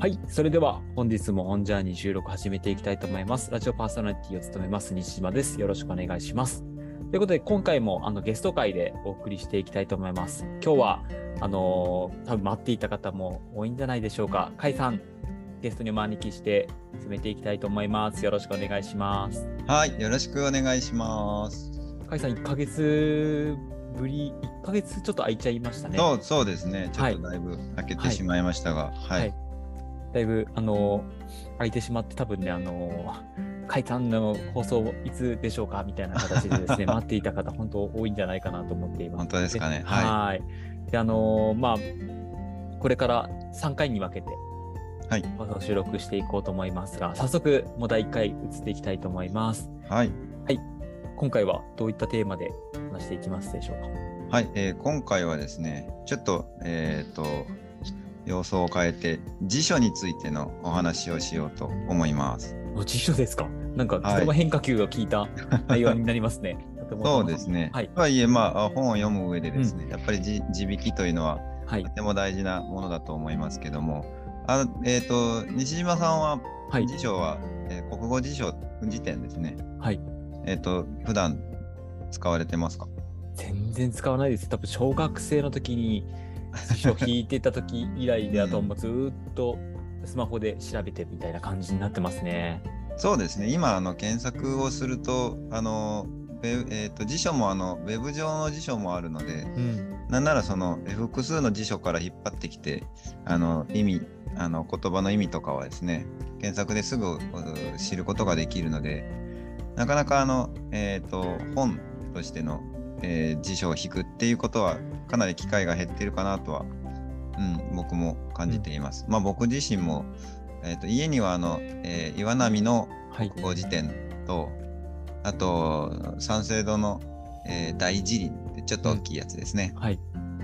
はい、それでは本日もオンジャーニー収録始めていきたいと思います。ラジオパーソナリティを務めます西島です。よろしくお願いします。ということで今回もあのゲスト会でお送りしていきたいと思います。今日はあのー多分待っていた方も多いんじゃないでしょうか。甲斐さん、ゲストにお招きして進めていきたいと思います。よろしくお願いします。はい、よろしくお願いします。甲斐さん、1ヶ月ぶり、1ヶ月ちょっと空いちゃいましたね。そうそうですね、ちょはいっとだいぶ開けてしまいましたが、はい、はいだいぶ、あの空いてしまって、多分ね、あの海さの放送いつでしょうかみたいな形でですね、待っていた方、本当多いんじゃないかなと思っています。本当ですかね。は。はいで、あのまあ、これから3回に分けて、はい放送収録していこうと思いますが、早速、もう第1回移っていきたいと思います。い、はい、今回はどういったテーマで話していきますでしょうか？はい、えー今回はですね、ちょっと、えっ、と、様相を変えて、辞書についてのお話をしようと思います。お辞書ですか？なんか、はいとても変化球が効いた 内容になりますね。とてもそうですね。はいとはいえ、まあ、本を読む上でですね、やっぱりじ地引きというのははいと。ても大事なものだと思いますけども、あえっ、と、西島さんは、はい。辞書は、えー国語辞書辞典ですね。はい。えっ、と、普段使われてますか？全然使わないです。多分小学生の時に辞書引いてた時以来で、あともうずっとスマホで調べてみたいな感じになってますね。そうですね。今、あの、検索をすると、あの、えー、と辞書もあのウェブ上の辞書もあるので、うん。なんならその複数の辞書から引っ張ってきて、あの意味、あの言葉の意味とかはですね、検索ですぐ知ることができるので、なかなかあの、えー、と本としての、えー辞書を引くっていうことは、かなり機会が減ってるかなとは、うん、僕も感じています。まあ僕自身も、えー、と家にはあの、えー岩波のはい。国語辞典と、あと、三省堂の、えー大辞林ってちょっと大きいやつですね。はい。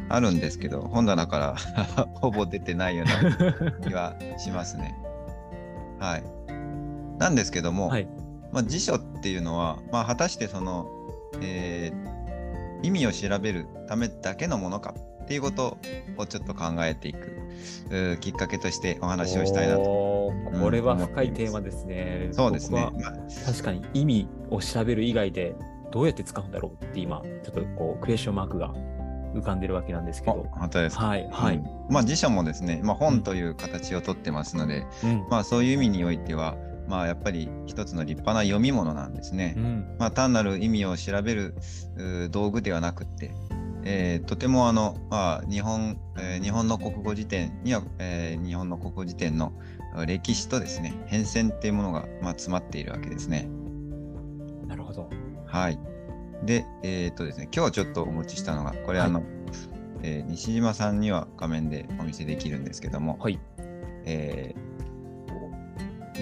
あるんですけど、本棚から ほぼ出てないような 気はしますね。はい。なんですけども、はい。まあ、辞書っていうのは、まあ、果たしてその、えー意味を調べるためだけのものかっていうことをちょっと考えていくきっかけとしてお話をしたいなと。これは深いうんテーマですね。そうですね。確かに意味を調べる以外でどうやって使うんだろうって今、ちょっとこうクエスチョンマークが浮かんでるわけなんですけあど。本当ですか？はい。はい。うんまあ辞書もですね、まあ、本という形をとってますので、うん。まあそういう意味においては、まあやっぱり一つの立派な読み物なんですね。うん。まあ単なる意味を調べる道具ではなくって、えーとてもあの、まあ、日本、えー日本の国語辞典には、えー日本の国語辞典の歴史とですね、変遷っていうものが、まあ、詰まっているわけですね。なるほど。はい。で、えっ、とですね、今日ちょっとお持ちしたのが、これはいあの、えー西島さんには画面でお見せできるんですけども、はい。えー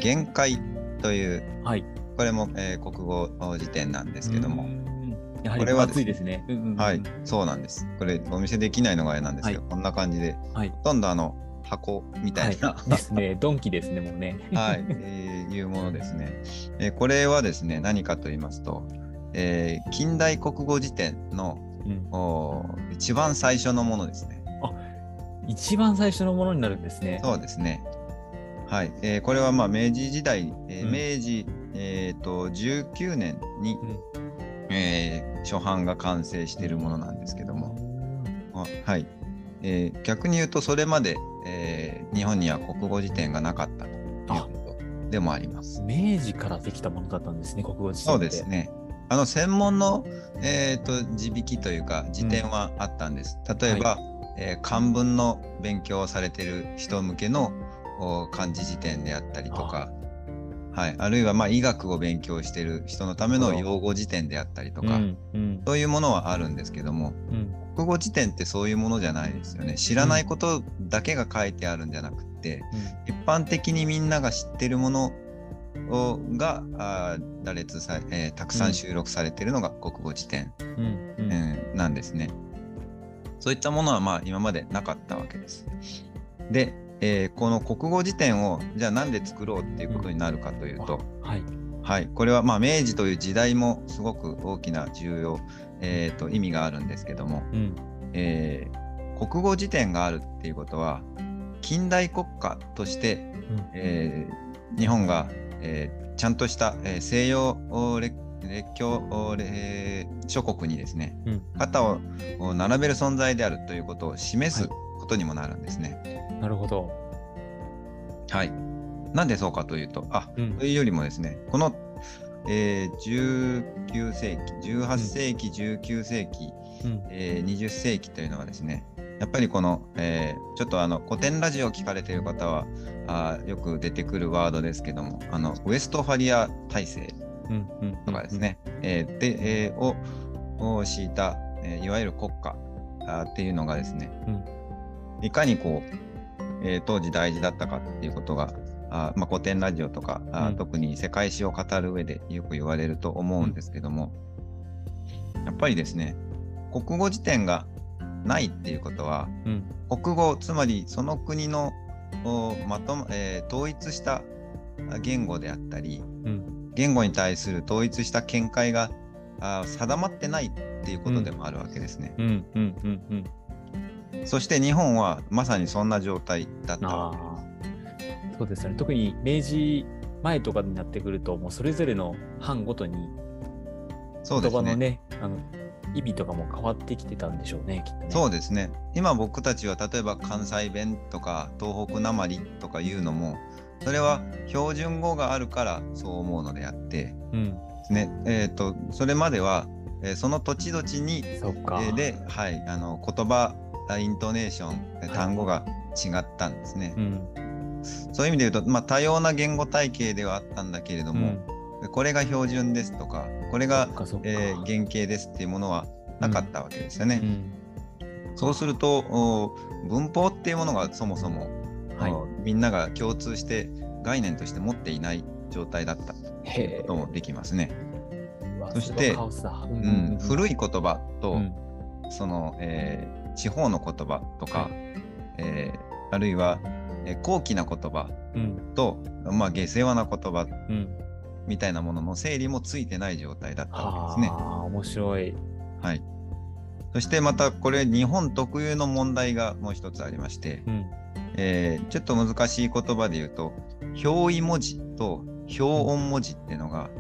限界という、はい。これも、えー国語辞典なんですけどもう、ん。やはりこれは分厚いですね。うんうんうんはい、そうなんです。これお見せできないのがあれなんですけど、はこんな感じで、はい。ほとんどあの箱みたいな、はい、ですね。ドンキですね、もうね。はい、えーいうものですね。えーこれはですね、何かと言いますと、えー近代国語辞典のうん、おー一番最初のものですね。一番最初のものになるんですね。そうですね。はい、えーこれはまあ明治時代、えーうん明治、えー、と19年に、うんえー初版が完成しているものなんですけども、あはい、えー逆に言うとそれまで、えー日本には国語辞典がなかったということでもあります。明治からできたものだったんですね、国語辞典って。そうです。ね。あの専門の、えー、と字引きというか辞典はあったんです。例えば、えー漢文の勉強をされている人向けのお漢字辞典であったりとか、はい、あるいはまあ医学を勉強している人のための用語辞典であったりとか、うんうん。そういうものはあるんですけども、うん。国語辞典ってそういうものじゃないですよね。知らないことだけが書いてあるんじゃなくて、一般的にみんなが知ってるものをが羅列さ、えーたくさん収録されているのが国語辞典、なんですね。そういったものはまあ今までなかったわけです。で、えーこの国語辞典をじゃあなんで作ろうっていうことになるかというと、はい。はい、これはまあ明治という時代もすごく大きな重要、えーと意味があるんですけども、うん。えー国語辞典があるっていうことは、近代国家として、うん。えー日本が、えーちゃんとした、えー西洋お列列強諸国にですねうん。肩をお並べる存在であるということを示すはいことにもなるんですね。なるほど。はい。なんでそうかというと、あうんというよりもですね、この、えー19世紀、18世紀、19世紀、うんえー20世紀というのはですね、やっぱりこの、えーちょっとあの古典ラジオを聞かれている方はあーよく出てくるワードですけども、あのウエストファリア体制うんうんとかですね、えーで、えーをを敷いた、えーいわゆる国家あーっていうのがですね、いかにこう、えー当時大事だったかっていうことが、あーまあ、古典ラジオとか、うん。特に世界史を語る上でよく言われると思うんですけども、やっぱりですね、国語辞典がないっていうことは、うん。国語、つまりその国のおまとも、えー統一したあ言語であったり、うん。言語に対する統一した見解があー定まってないっていうことでもあるわけですね。そして日本はまさにそんな状態だったわけああそうですよね特に明治前とかになってくるともうそれぞれの班ごとに言。葉のねあの意味とかも変わってきてたんでしょうねきっとね。そうですね。今僕たちは例えば関西弁とか東北なまりとかいうのも、それは標準語があるからそう思うのであって、うんですね。えっ、と、それまでは、えーその土地土地に、そっか。えーで、はい、あの言葉、あイントネーション、単語が違ったんですね。うん。そういう意味で言うと、まあ、多様な言語体系ではあったんだけれどうも、ん。これが標準ですとか、これがえー原型ですっていうものはなかったわけですよね。うん。そうするとお文法っていうものがそもそも、はい。おみんなが共通して概念として持っていない状態だったとへえいうこともできますね。そして。ううんい古い言葉と、うん。その、えー地方の言葉とか、はいえーあるいは、えー高貴な言葉うんと、まあ、下世話な言葉うんみたいなものの整理もついてない状態だったわけですね。面白い。はい。そしてまたこれ日本特有の問題がもう一つありまして、うんえーちょっと難しい言葉で言うと表意文字と表音文字っていうのが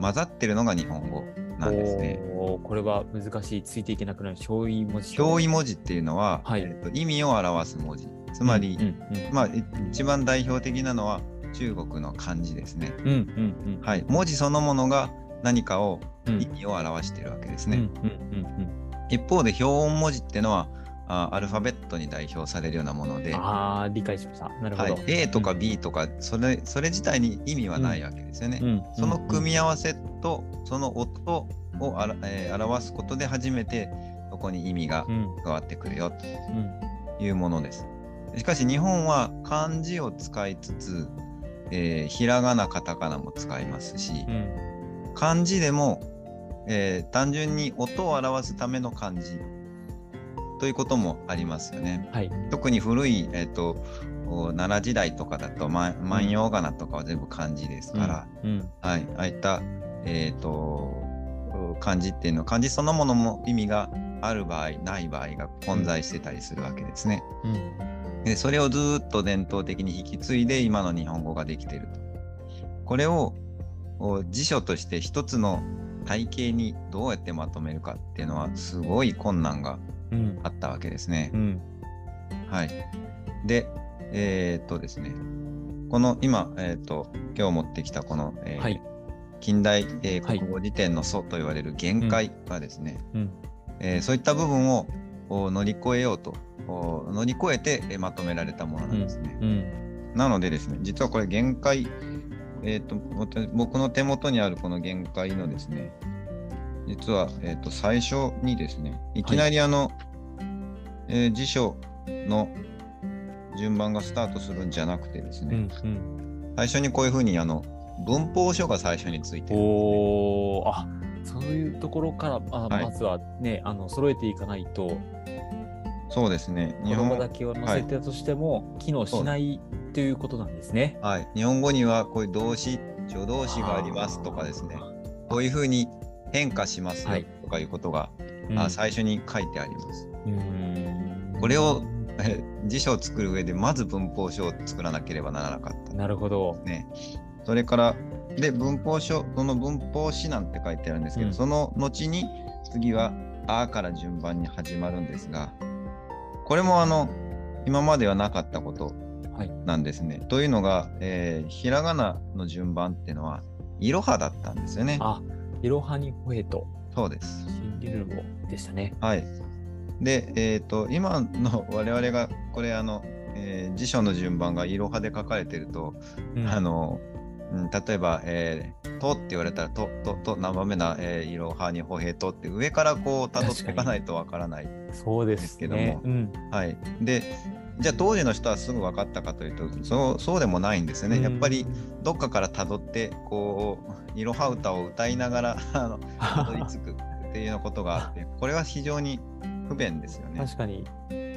混ざってるのが日本語なんですね。おーこれは難しい。ついていけなくなる。表意文字。と。表意文字っていうのは、はい。えーと意味を表す文字。つまり、うんうんまあ、い一番代表的なのは中国の漢字ですね。うんうんうん。はい、文字そのものが何かをうん。意味を表しているわけですね。うんうんうん一方で表音文字っていうのはあアルファベットに代表されるようなもので、ああ理解しました。なるほど。はい、A とか B とかそれそれ自体に意味はないわけですよね。うんその組み合合わせとその音をあら、えー表すことで初めてそこに意味がうん加わってくるようんというものです。しかし日本は漢字を使いつつ、えーひらがなカタカナも使いますしうん漢字でも、えー単純に音を表すための漢字ということもありますよね。はい。特に古い、えー、とお奈良時代とかだと万万葉仮名とかは全部漢字ですから、うんはい、ああいった、えー、とう漢字っていうのは漢字そのものも意味がある場合ない場合が混在してたりするわけですね。うんでそれをずーっと伝統的に引き継いで今の日本語ができていると。これをお辞書として一つの体系にどうやってまとめるかっていうのはすごい困難がうんあったわけですね。うん。はい。で、えーっとですね、この今、えーっと、今日持ってきたこの、えーはい。近代、え国語辞典の祖と言われる限界はですね、うん。えーそういった部分をお乗り越えようと、お乗り越えて、えーまとめられたものなんですね。うん。なのでですね、実はこれ限界、えーと僕の手元にあるこの限界のですね、実は、えーっと最初にですね、い。きなりあの、えー辞書の順番がスタートするんじゃなくてですね、うんうん。最初にこういうふうにあの文法書が最初についてるね。おおあそういうところからあはい。まずはねあの揃えていかないと。そうですね。日本だけを載せてたとしても機能しないということなんですね。はい、日本語にはこういう動詞、助動詞がありますとかですね、こういうふうに変化しますよはいとかいうことが、うんあ最初に書いてあります。うんこれをえ辞書を作る上でまず文法書を作らなければならなかった。なるほど。ね。それから、で、文法書、その文法詩なんて書いてあるんですけど、うんその後に次は「あ」から順番に始まるんですが、これもあの、今まではなかったことはい。なんですね。というのが、えーひらがなの順番っていうのは、いろはだったんですよね。あ、いろはにほへと、そうです。シンリルルボでしたね。はい。で、えっ、と、今の我々が、これ、あの、えー辞書の順番がいろはで書かれてると、うんあの、うん例えば、えーとって言われたら、と、と、と、何番目な、えー、いろはにほへとって、上からこう、たどっていかないとわからない。そうでですすけども。うん。はい。で、じゃあ当時の人はすぐ分かったかというと、そう、そうでもないんですよね。やっぱり、どっかからたどって、こう、いろは歌を歌いながら、あの、たどり着くっていうようなことがあって、これは非常に不便ですよね。確かに、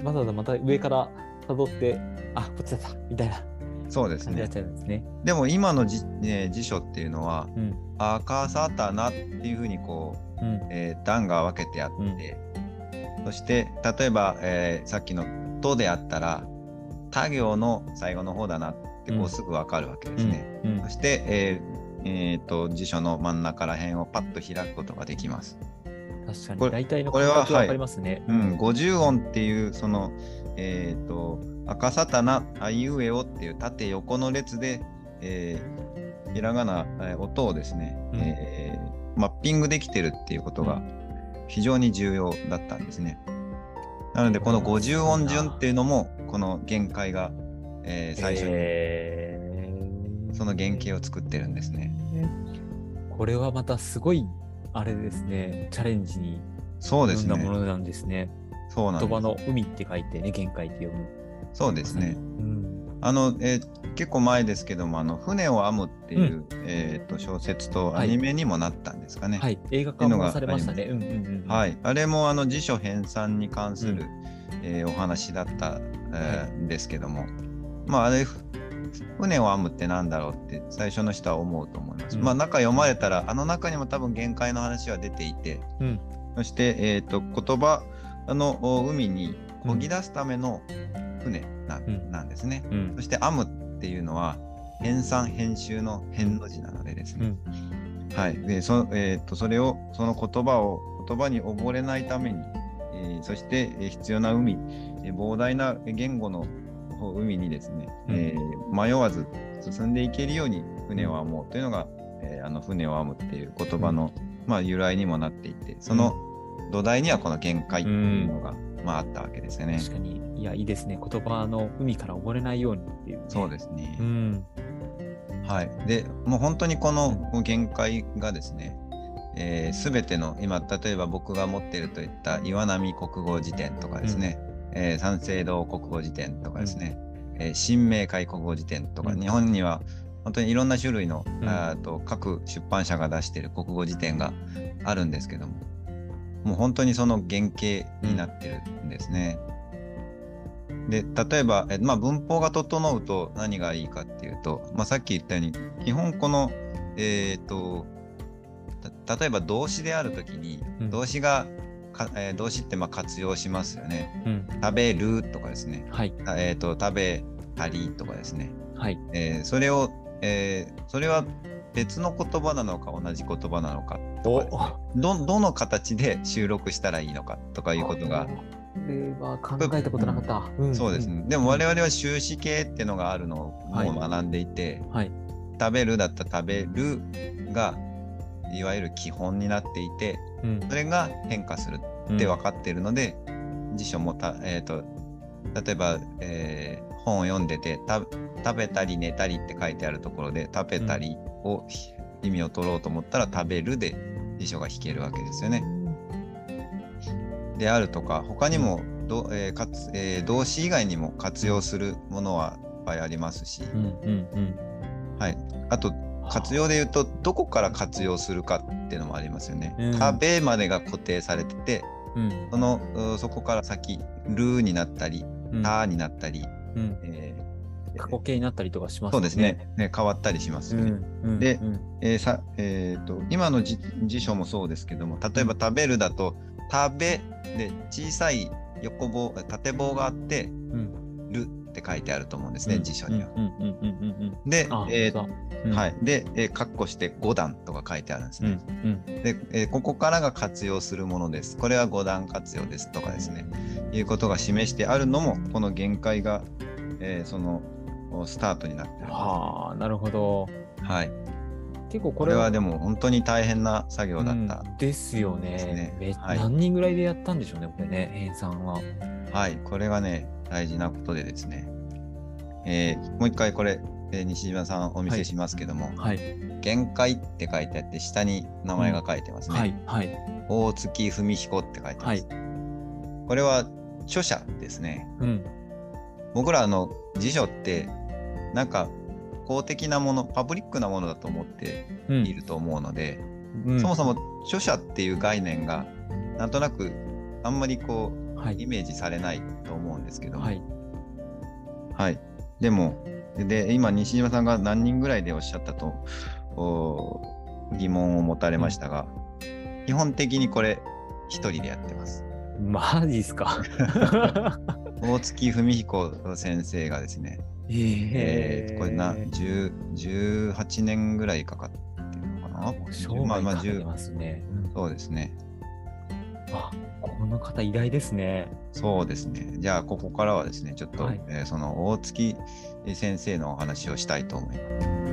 わざわざまた上から辿って、あ、こっちだったみたいなそうですねですね。でも今のじ、ね辞書っていうのは、うん。赤さたなっていうふうにこう、うん。えー段が分けてあって、そして例えば、えーさっきの「と」であったら他行の最後の方だなってこうんうすぐ分かるわけですね。うんそして、えーえーと辞書の真ん中ら辺をパッと開くことができます。確かに、これ大体のこれは感覚がわかりますね。うん、50音っていうそのえっ、と赤さたなあいうえおっていう縦横の列で、えーひらがな、えー音をですね、うんえーマッピングできてるっていうことが非常に重要だったんですね。なのでこの50音順っていうのもこの限界が、えー最初にえーその原型を作ってるんですね。これはまたすごい、あれですね、チャレンジにそうですね富んだも。のなんですね。そうなんです。言葉の海って書いてね、限界って読む。そうですね。うん。あの、えー結構前ですけども、あの船を編むっていう、えーと小説とはいアニメにもなったんですかね。はい、映画化もされましたね。うんうんうん。はいい。あれもあの辞書編纂に関する、うんえーお話だった、えーんですけども、まああれ、ふ船を編むってなんだろうって最初の人は思うと思います。うんまあ中読まれたら、あの中にも多分限界の話は出ていて、うん。そして、えー、と言葉のお海に漕ぎ出すための船な,、うんなんですね。うんそ。して編むっていうのは編纂編集の編の字なのでですね。はい。で、そ,、えー、とそれをその言葉を言葉に溺れないために、えーそして、えー必要な海、えー膨大な言語の海にですね、うんえー迷わず進んでいけるように船を編もうというのが、えーあの船を編むっていう言葉の、まあ、由来にもなっていて、その土台にはこの限界っていうのが、まあ、あったわけですよね。確かに、いや、いいですね。言葉の海から溺れないようにっていう、。そうですすね。うん。はい。で、もう本当にこの限界がですね、す、べ、ての、今、例えば僕が持っているといった岩波国語辞典とかですね、えー三省堂国語辞典とかですね、えー新明解国語辞典とか、うん日本には本当にいろんな種類の、うんと各出版社が出している国語辞典があるんですけども、もう本当にその原型になってるんですね。で例えば、えまあ、文法が整うと何がいいかっていうと、まあ、さっき言ったように基本この、えー、とた例えば動詞であるときにうん動詞がか、えー動詞ってまあ活用しますよね。うん。食べるとかですね。はい。たえー、と食べたりとかですね。はい。えーそれを、えーそれは別の言葉なのか同じ言葉なのかとかどどの形で収録したらいいのかとかいうことが、これは考えたことなかった。うんそうですね。でも我々は終止形っていうのがあるのをはいもう学んでいて、はい。食べるだったら食べるがいわゆる基本になっていて、うん。それが変化するって分かっているので、辞書もた、えー、と例えば、えー本を読んでてた食べたり寝たりって書いてあるところで食べたりを、意味を取ろうと思ったら食べるで辞書が引けるわけですよね。であるとか他にもど、えーかつえー動詞以外にも活用するものはいっぱいありますし、うんうんうん。はい、あと活用で言うとどこから活用するかっていうのもありますよね。うん食べまでが固定されててうん。そのうそこから先るになったりうんたになったり、うん。えー過去形になったりとかしますそうですね。ね変わったりしますよね。でうんえーさえーと今の辞辞書もそうですけども例えば「食べる」だと「食べ」で小さい横棒、縦棒があって、うん。るって書いてあると思うんですね、辞書には。で、あ、えーはい。で、えー、括弧して5段とか書いてあるんですうんね。うんで、えーここからが活用するものです。これは5段活用ですとかですね、いうことが示してあるのも、この限界が、えーそのスタートになってる。はあ、なるほど。はい。結構ここれれははでも本当に大変な作業だった。うんですよねね。めはい何人ぐらいでやったんでしょうね、これね、編纂は。はい。これがね、大事なことでですね、えーもう一回これ、えー西島さんお見せしますけども、はい。限界って書いてあって、下に名前が書いてますね。はい。はい。大月文彦って書いてます。はいこれは著者ですね。うん。僕らあの辞書ってなんか公的なものパブリックなものだと思ってうんいると思うので、うんそもそも著者っていう概念がなんとなくあんまりこはい。うイメージされないと思うんですけども、はい。はいでもで今西島さんが何人ぐらいでおっしゃったとお疑問を持たれましたが、基本的にこれ一人でやってます。マジっすか？大月文彦先生がですね、ええーこれな10 18年ぐらいかかってるのかな？生まあまあ10涯かけてますね。うんそうですね。あ、この方偉大ですね。そうですね。じゃあ、ここからはですね、ちょっと、はいえーその大月先生のお話をしたいと思います。